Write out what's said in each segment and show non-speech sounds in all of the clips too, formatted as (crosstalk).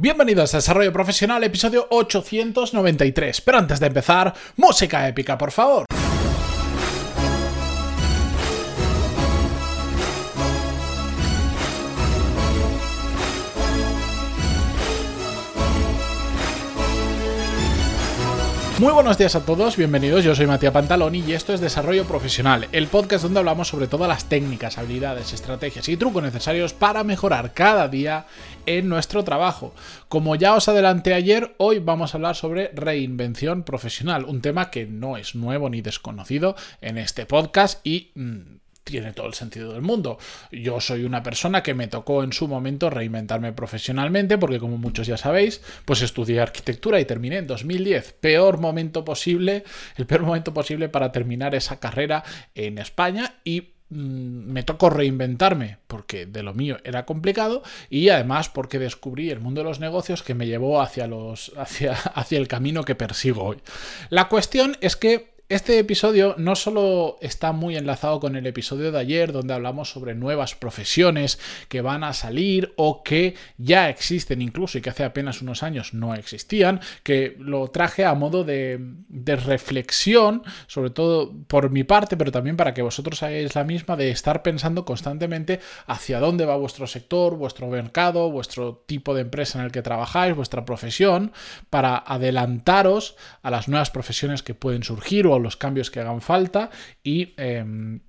Bienvenidos a Desarrollo Profesional, episodio 893. Pero antes de empezar, música épica, por favor. Muy buenos días a todos, bienvenidos, yo soy Matías Pantaloni y esto es Desarrollo Profesional, el podcast donde hablamos sobre todas las técnicas, habilidades, estrategias y trucos necesarios para mejorar cada día en nuestro trabajo. Como ya os adelanté ayer, hoy vamos a hablar sobre reinvención profesional, un tema que no es nuevo ni desconocido en este podcast y... Mm, tiene todo el sentido del mundo. Yo soy una persona que me tocó en su momento reinventarme profesionalmente porque como muchos ya sabéis, pues estudié arquitectura y terminé en 2010. Peor momento posible, el peor momento posible para terminar esa carrera en España y mm, me tocó reinventarme porque de lo mío era complicado y además porque descubrí el mundo de los negocios que me llevó hacia los hacia, (laughs) hacia el camino que persigo hoy. La cuestión es que este episodio no solo está muy enlazado con el episodio de ayer donde hablamos sobre nuevas profesiones que van a salir o que ya existen incluso y que hace apenas unos años no existían, que lo traje a modo de, reflexión, sobre todo por mi parte, pero también para que vosotros hagáis la misma, de estar pensando constantemente hacia dónde va vuestro sector, vuestro mercado, vuestro tipo de empresa en el que trabajáis, vuestra profesión, para adelantaros a las nuevas profesiones que pueden surgir o los cambios que hagan falta y em,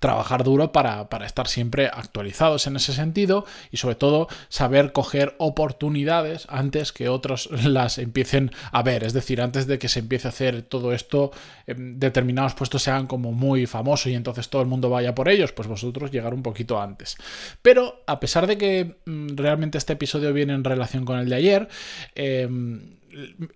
trabajar duro para, estar siempre actualizados en ese sentido y sobre todo saber coger oportunidades antes que otros (laughs) las empiecen a ver. Es decir, antes de que se empiece a hacer todo esto, em, determinados puestos sean como muy famosos y entonces todo el mundo vaya por ellos, pues vosotros llegar un poquito antes. Pero a pesar de que mm, realmente este episodio viene en relación con el de ayer, em,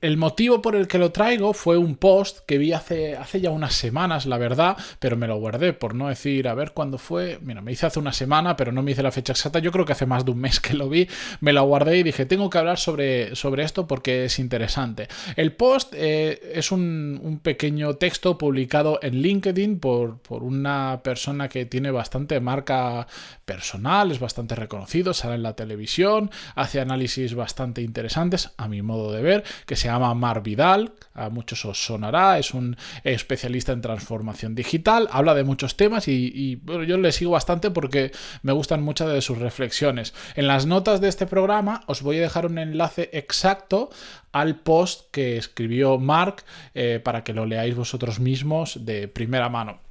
el motivo por el que lo traigo fue un post que vi hace, hace ya unas semanas, la verdad, pero me lo guardé por no decir, a ver cuándo fue. Mira, me hice hace una semana, pero no me hice la fecha exacta. Yo creo que hace más de un mes que lo vi. Me lo guardé y dije, tengo que hablar sobre, sobre esto porque es interesante. El post eh, es un, un, pequeño texto publicado en LinkedIn por, por una persona que tiene bastante marca personal, es bastante reconocido, sale en la televisión, hace análisis bastante interesantes, a mi modo de ver que se llama Mar Vidal, a muchos os sonará, es un especialista en transformación digital, habla de muchos temas y, yo le sigo bastante porque me gustan muchas de sus reflexiones. En las notas de este programa os voy a dejar un enlace exacto al post que escribió Mark eh, para que lo leáis vosotros mismos de primera mano.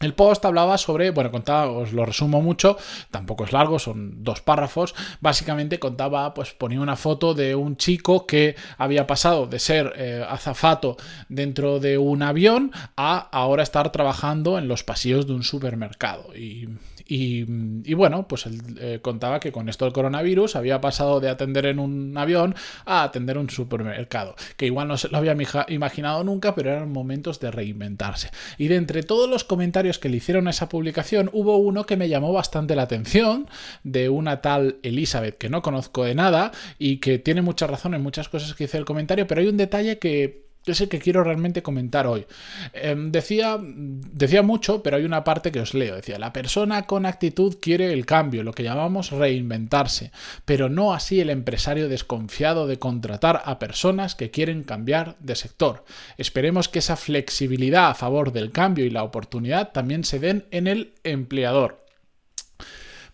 El post hablaba sobre, bueno, contaba, os lo resumo mucho, tampoco es largo, son dos párrafos. Básicamente contaba, pues ponía una foto de un chico que había pasado de ser eh, azafato dentro de un avión a ahora estar trabajando en los pasillos de un supermercado. Y y, bueno, pues él eh, contaba que con esto del coronavirus había pasado de atender en un avión a atender un supermercado, que igual no se lo había imaginado nunca, pero eran momentos de reinventarse. Y de entre todos los comentarios que le hicieron esa publicación, hubo uno que me llamó bastante la atención, de una tal Elizabeth que no conozco de nada y que tiene mucha razón en muchas cosas que dice el comentario, pero hay un detalle que es el que quiero realmente comentar hoy. Em, decía, decía mucho, pero hay una parte que os leo. Decía, la persona con actitud quiere el cambio, lo que llamamos reinventarse, pero no así el empresario desconfiado de contratar a personas que quieren cambiar de sector. Esperemos que esa flexibilidad a favor del cambio y la oportunidad también se den en el empleador.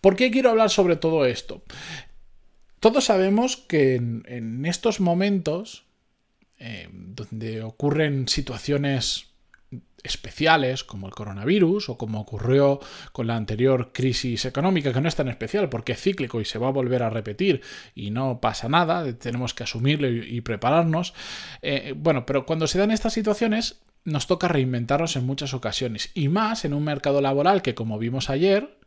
¿Por qué quiero hablar sobre todo esto? Todos sabemos que en estos momentos eh, donde ocurren situaciones especiales como el coronavirus o como ocurrió con la anterior crisis económica, que no es tan especial porque es cíclico y se va a volver a repetir y no pasa nada, tenemos que asumirlo y, prepararnos. Eh, bueno, pero cuando se dan estas situaciones nos toca reinventarnos en muchas ocasiones y más en un mercado laboral que como vimos ayer,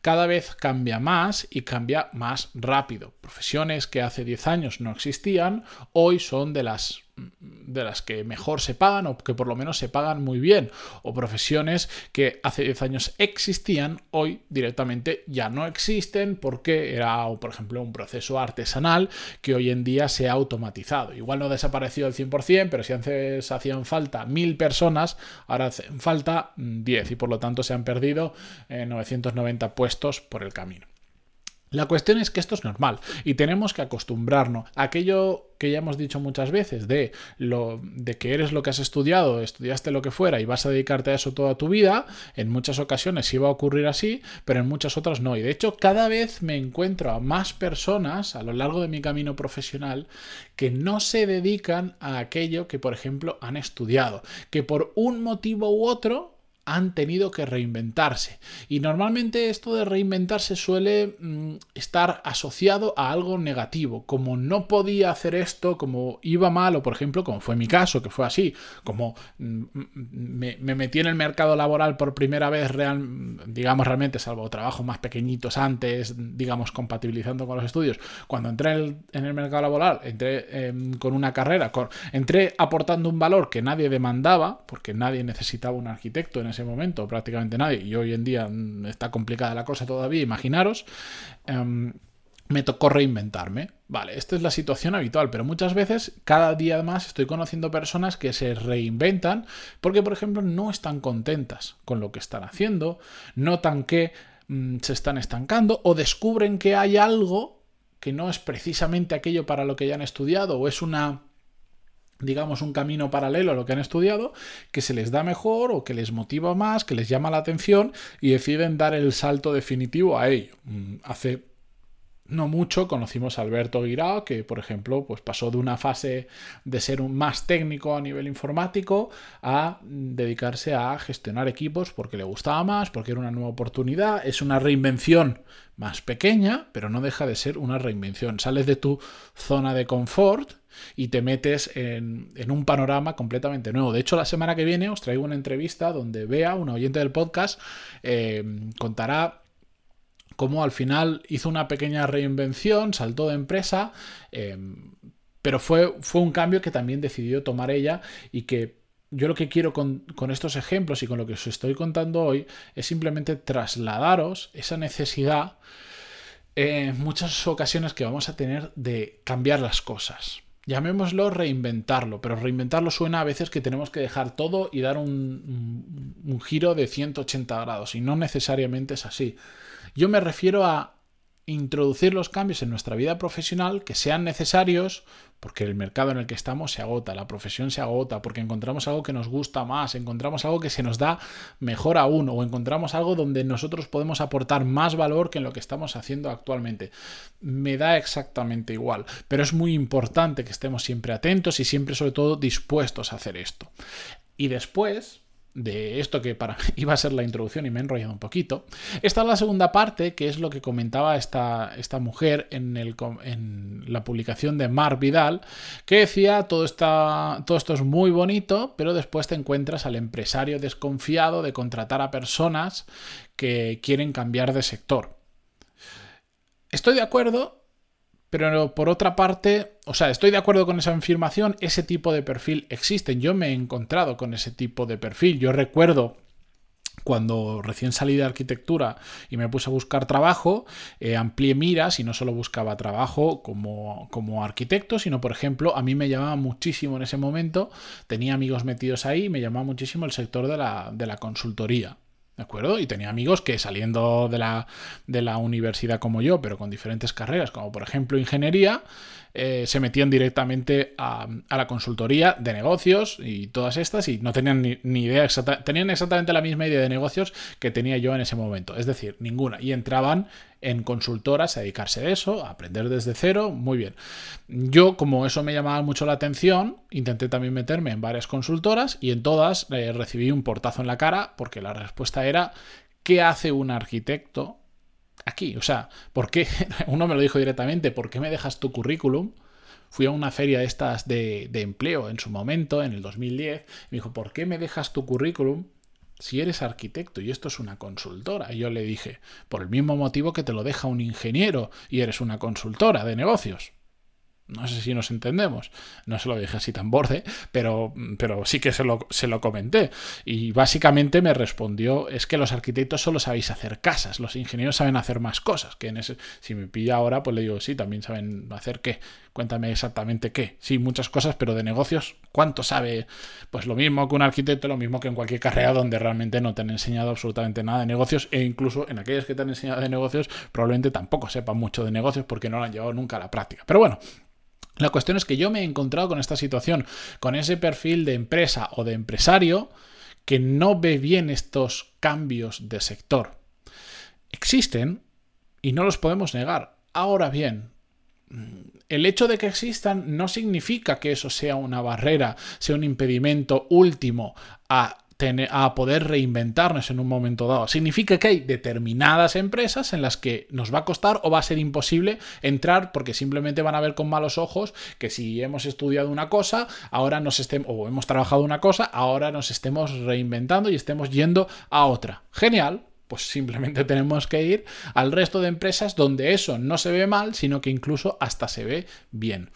cada vez cambia más y cambia más rápido. Profesiones que hace 10 años no existían, hoy son de las de las que mejor se pagan o que por lo menos se pagan muy bien, o profesiones que hace 10 años existían, hoy directamente ya no existen porque era, por ejemplo, un proceso artesanal que hoy en día se ha automatizado. Igual no ha desaparecido al 100%, pero si antes hacían falta mil personas, ahora hacen falta 10 y por lo tanto se han perdido 990 eh, puestos por el camino. La cuestión es que esto es normal y tenemos que acostumbrarnos aquello que ya hemos dicho muchas veces de lo de que eres lo que has estudiado, estudiaste lo que fuera y vas a dedicarte a eso toda tu vida. En muchas ocasiones iba a ocurrir así, pero en muchas otras no. Y de hecho, cada vez me encuentro a más personas a lo largo de mi camino profesional que no se dedican a aquello que, por ejemplo, han estudiado, que por un motivo u otro han tenido que reinventarse. Y normalmente esto de reinventarse suele mm, estar asociado a algo negativo, como no podía hacer esto, como iba mal, o por ejemplo, como fue mi caso, que fue así, como mm, me, metí en el mercado laboral por primera vez, real, digamos realmente, salvo trabajos más pequeñitos antes, digamos, compatibilizando con los estudios, cuando entré en el, mercado laboral, entré em, con una carrera, entré aportando un valor que nadie demandaba, porque nadie necesitaba un arquitecto en ese momento, prácticamente nadie, y hoy en día mm, está complicada la cosa todavía, imaginaros, em, me tocó reinventarme. Vale, esta es la situación habitual, pero muchas veces, cada día más, estoy conociendo personas que se reinventan porque, por ejemplo, no están contentas con lo que están haciendo, notan que mm, se están estancando o descubren que hay algo que no es precisamente aquello para lo que ya han estudiado o es una digamos, un camino paralelo a lo que han estudiado, que se les da mejor o que les motiva más, que les llama la atención y deciden dar el salto definitivo a ello. Mm, hace no mucho conocimos a Alberto Guirao, que por ejemplo pues pasó de una fase de ser un más técnico a nivel informático a dedicarse a gestionar equipos porque le gustaba más, porque era una nueva oportunidad, es una reinvención más pequeña, pero no deja de ser una reinvención. Sales de tu zona de confort y te metes en, un panorama completamente nuevo. De hecho, la semana que viene os traigo una entrevista donde Bea, una oyente del podcast, eh, contará cómo al final hizo una pequeña reinvención, saltó de empresa, eh, pero fue, fue un cambio que también decidió tomar ella y que yo lo que quiero con, estos ejemplos y con lo que os estoy contando hoy es simplemente trasladaros esa necesidad en muchas ocasiones que vamos a tener de cambiar las cosas. Llamémoslo reinventarlo, pero reinventarlo suena a veces que tenemos que dejar todo y dar un, un, giro de 180 grados, y no necesariamente es así. Yo me refiero a introducir los cambios en nuestra vida profesional que sean necesarios porque el mercado en el que estamos se agota, la profesión se agota, porque encontramos algo que nos gusta más, encontramos algo que se nos da mejor aún o encontramos algo donde nosotros podemos aportar más valor que en lo que estamos haciendo actualmente. Me da exactamente igual, pero es muy importante que estemos siempre atentos y siempre sobre todo dispuestos a hacer esto. Y después, de esto que para (laughs) iba a ser la introducción y me he enrollado un poquito. Esta es la segunda parte, que es lo que comentaba esta, esta mujer en, en, la publicación de Mar Vidal, que decía todo, está, todo esto es muy bonito, pero después te encuentras al empresario desconfiado de contratar a personas que quieren cambiar de sector. Estoy de acuerdo pero por otra parte, o sea, estoy de acuerdo con esa afirmación, ese tipo de perfil existe. Yo me he encontrado con ese tipo de perfil. Yo recuerdo cuando recién salí de arquitectura y me puse a buscar trabajo, eh, amplié miras y no solo buscaba trabajo como, como, arquitecto, sino, por ejemplo, a mí me llamaba muchísimo en ese momento, tenía amigos metidos ahí, me llamaba muchísimo el sector de la, de la consultoría. ¿De acuerdo? Y tenía amigos que saliendo de la, de la universidad como yo, pero con diferentes carreras, como por ejemplo ingeniería, eh, se metían directamente a, la consultoría de negocios y todas estas y no tenían ni, idea, tenían exactamente la misma idea de negocios que tenía yo en ese momento, es decir, ninguna. Y entraban en consultoras a dedicarse a eso, a aprender desde cero, muy bien. Yo, como eso me llamaba mucho la atención, intenté también meterme en varias consultoras y en todas eh, recibí un portazo en la cara porque la respuesta era, ¿qué hace un arquitecto aquí? O sea, ¿por qué? (laughs) Uno me lo dijo directamente, ¿por qué me dejas tu currículum? Fui a una feria de estas de, empleo en su momento, en el 2010, y me dijo, ¿por qué me dejas tu currículum si eres arquitecto y esto es una consultora? Y yo le dije, por el mismo motivo que te lo deja un ingeniero y eres una consultora de negocios. No sé si nos entendemos. No se lo dije así tan borde, pero, pero sí que se lo, se lo comenté. Y básicamente me respondió, es que los arquitectos solo sabéis hacer casas, los ingenieros saben hacer más cosas. Que en ese, si me pilla ahora, pues le digo, sí, también saben hacer qué Cuéntame exactamente qué. Sí, muchas cosas, pero de negocios, ¿cuánto sabe? Pues lo mismo que un arquitecto, lo mismo que en cualquier carrera donde realmente no te han enseñado absolutamente nada de negocios e incluso en aquellas que te han enseñado de negocios probablemente tampoco sepan mucho de negocios porque no lo han llevado nunca a la práctica. Pero bueno, la cuestión es que yo me he encontrado con esta situación, con ese perfil de empresa o de empresario que no ve bien estos cambios de sector. Existen y no los podemos negar. Ahora bien, el hecho de que existan no significa que eso sea una barrera, sea un impedimento último a, a, poder reinventarnos en un momento dado. Significa que hay determinadas empresas en las que nos va a costar o va a ser imposible entrar porque simplemente van a ver con malos ojos que si hemos estudiado una cosa, ahora nos estemos, o hemos trabajado una cosa, ahora nos estemos reinventando y estemos yendo a otra. Genial, pues simplemente (laughs) tenemos que ir al resto de empresas donde eso no se ve mal, sino que incluso hasta se ve bien.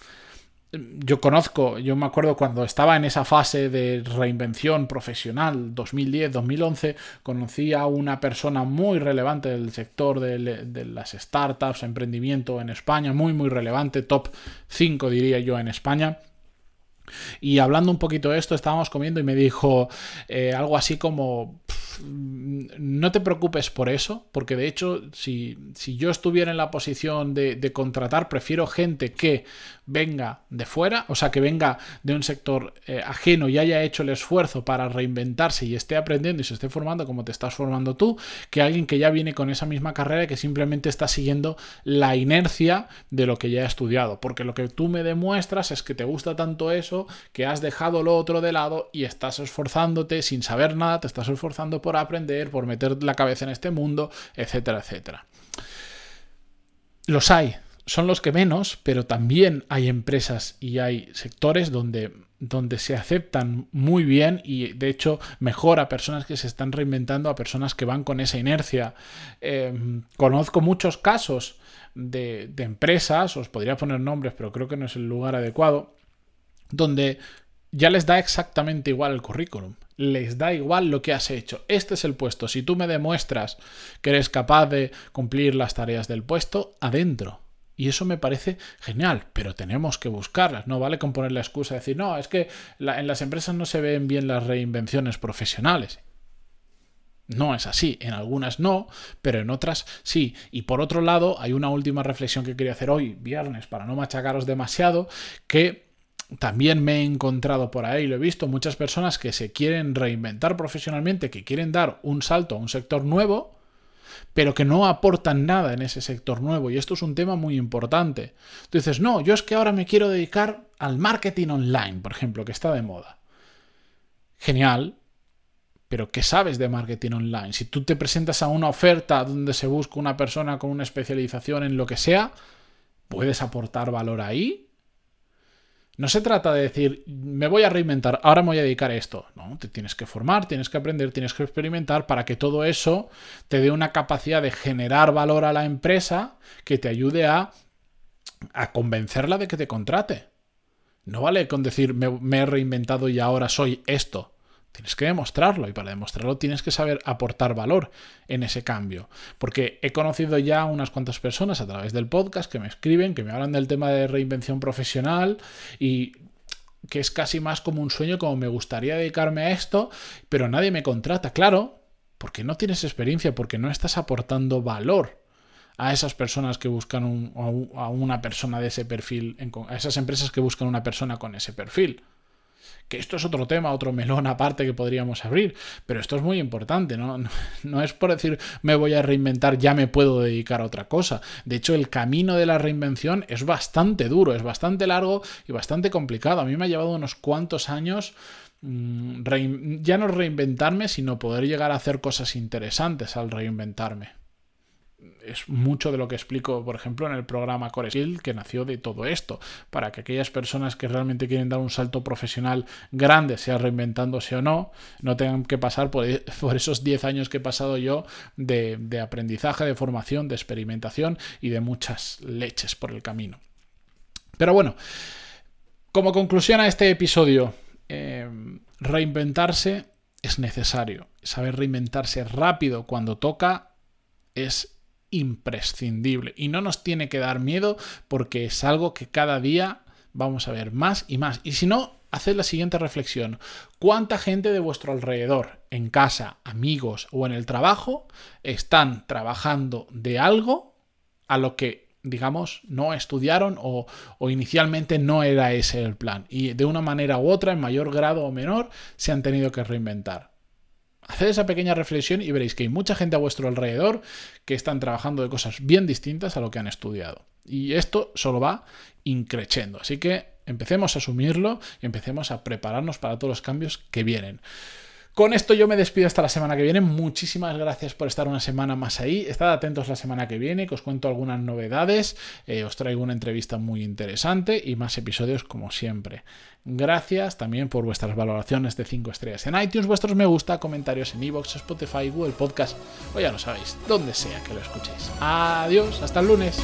Yo conozco, yo me acuerdo cuando estaba en esa fase de reinvención profesional, 2010-2011, conocí a una persona muy relevante del sector de, las startups, emprendimiento en España, muy, muy relevante, top 5 diría yo en España. Y hablando un poquito de esto, estábamos comiendo y me dijo eh, algo así como, no te preocupes por eso, porque de hecho, si, yo estuviera en la posición de, de, contratar, prefiero gente que venga de fuera, o sea, que venga de un sector eh, ajeno y haya hecho el esfuerzo para reinventarse y esté aprendiendo y se esté formando como te estás formando tú, que alguien que ya viene con esa misma carrera y que simplemente está siguiendo la inercia de lo que ya ha estudiado. Porque lo que tú me demuestras es que te gusta tanto eso que has dejado lo otro de lado y estás esforzándote sin saber nada, te estás esforzando por aprender, por meter la cabeza en este mundo, etcétera, etcétera. Los hay, son los que menos, pero también hay empresas y hay sectores donde, donde se aceptan muy bien y de hecho mejor a personas que se están reinventando, a personas que van con esa inercia. Em, conozco muchos casos de, de empresas, os podría poner nombres, pero creo que no es el lugar adecuado, donde ya les da exactamente igual el currículum. Les da igual lo que has hecho. Este es el puesto. Si tú me demuestras que eres capaz de cumplir las tareas del puesto, adentro. Y eso me parece genial, pero tenemos que buscarlas. No vale con poner la excusa de decir, no, es que en las empresas no se ven bien las reinvenciones profesionales. No es así, en algunas no, pero en otras sí. Y por otro lado, hay una última reflexión que quería hacer hoy, viernes, para no machacaros demasiado, que también me he encontrado por ahí, lo he visto, muchas personas que se quieren reinventar profesionalmente, que quieren dar un salto a un sector nuevo, pero que no aportan nada en ese sector nuevo. Y esto es un tema muy importante. Tú dices, no, yo es que ahora me quiero dedicar al marketing online, por ejemplo, que está de moda. Genial, pero ¿qué sabes de marketing online? Si tú te presentas a una oferta donde se busca una persona con una especialización en lo que sea, ¿puedes aportar valor ahí? No se trata de decir, me voy a reinventar, ahora me voy a dedicar a esto. No, te tienes que formar, tienes que aprender, tienes que experimentar para que todo eso te dé una capacidad de generar valor a la empresa que te ayude a, a convencerla de que te contrate. No vale con decir, me he reinventado y ahora soy esto. Tienes que demostrarlo y para demostrarlo tienes que saber aportar valor en ese cambio. Porque he conocido ya unas cuantas personas a través del podcast que me escriben, que me hablan del tema de reinvención profesional y que es casi más como un sueño, como me gustaría dedicarme a esto, pero nadie me contrata. Claro, porque no tienes experiencia, porque no estás aportando valor a esas personas que buscan a una persona de ese perfil, a esas empresas que buscan una persona con ese perfil que esto es otro tema, otro melón aparte que podríamos abrir, pero esto es muy importante, ¿no? (laughs) No es por decir me voy a reinventar, ya me puedo dedicar a otra cosa. De hecho, el camino de la reinvención es bastante duro, es bastante largo y bastante complicado. A mí me ha llevado unos cuantos años mm, ya no reinventarme, sino poder llegar a hacer cosas interesantes al reinventarme es mucho de lo que explico, por ejemplo, en el programa Core Skill, que nació de todo esto, para que aquellas personas que realmente quieren dar un salto profesional grande, sea reinventándose o no, no tengan que pasar por, (laughs) esos 10 años que he pasado yo de, aprendizaje, de formación, de experimentación y de muchas leches por el camino. Pero bueno, como conclusión a este episodio, eh, reinventarse es necesario. Saber reinventarse rápido cuando toca es imprescindible y no nos tiene que dar miedo porque es algo que cada día vamos a ver más y más. Y si no, haced la siguiente reflexión. ¿Cuánta gente de vuestro alrededor, en casa, amigos o en el trabajo, están trabajando de algo a lo que, digamos, no estudiaron o, o, inicialmente no era ese el plan? Y de una manera u otra, en mayor grado o menor, se han tenido que reinventar. Haced esa pequeña reflexión y veréis que hay mucha gente a vuestro alrededor que están trabajando de cosas bien distintas a lo que han estudiado. Y esto solo va increciendo. Así que empecemos a asumirlo y empecemos a prepararnos para todos los cambios que vienen. Con esto yo me despido hasta la semana que viene. Muchísimas gracias por estar una semana más ahí. Estad atentos la semana que viene, que os cuento algunas novedades. Eh, os traigo una entrevista muy interesante y más episodios como siempre. Gracias también por vuestras valoraciones de 5 estrellas en iTunes, vuestros me gusta, comentarios en iVoox, Spotify, Google Podcast o ya lo sabéis, donde sea que lo escuchéis. Adiós, hasta el lunes.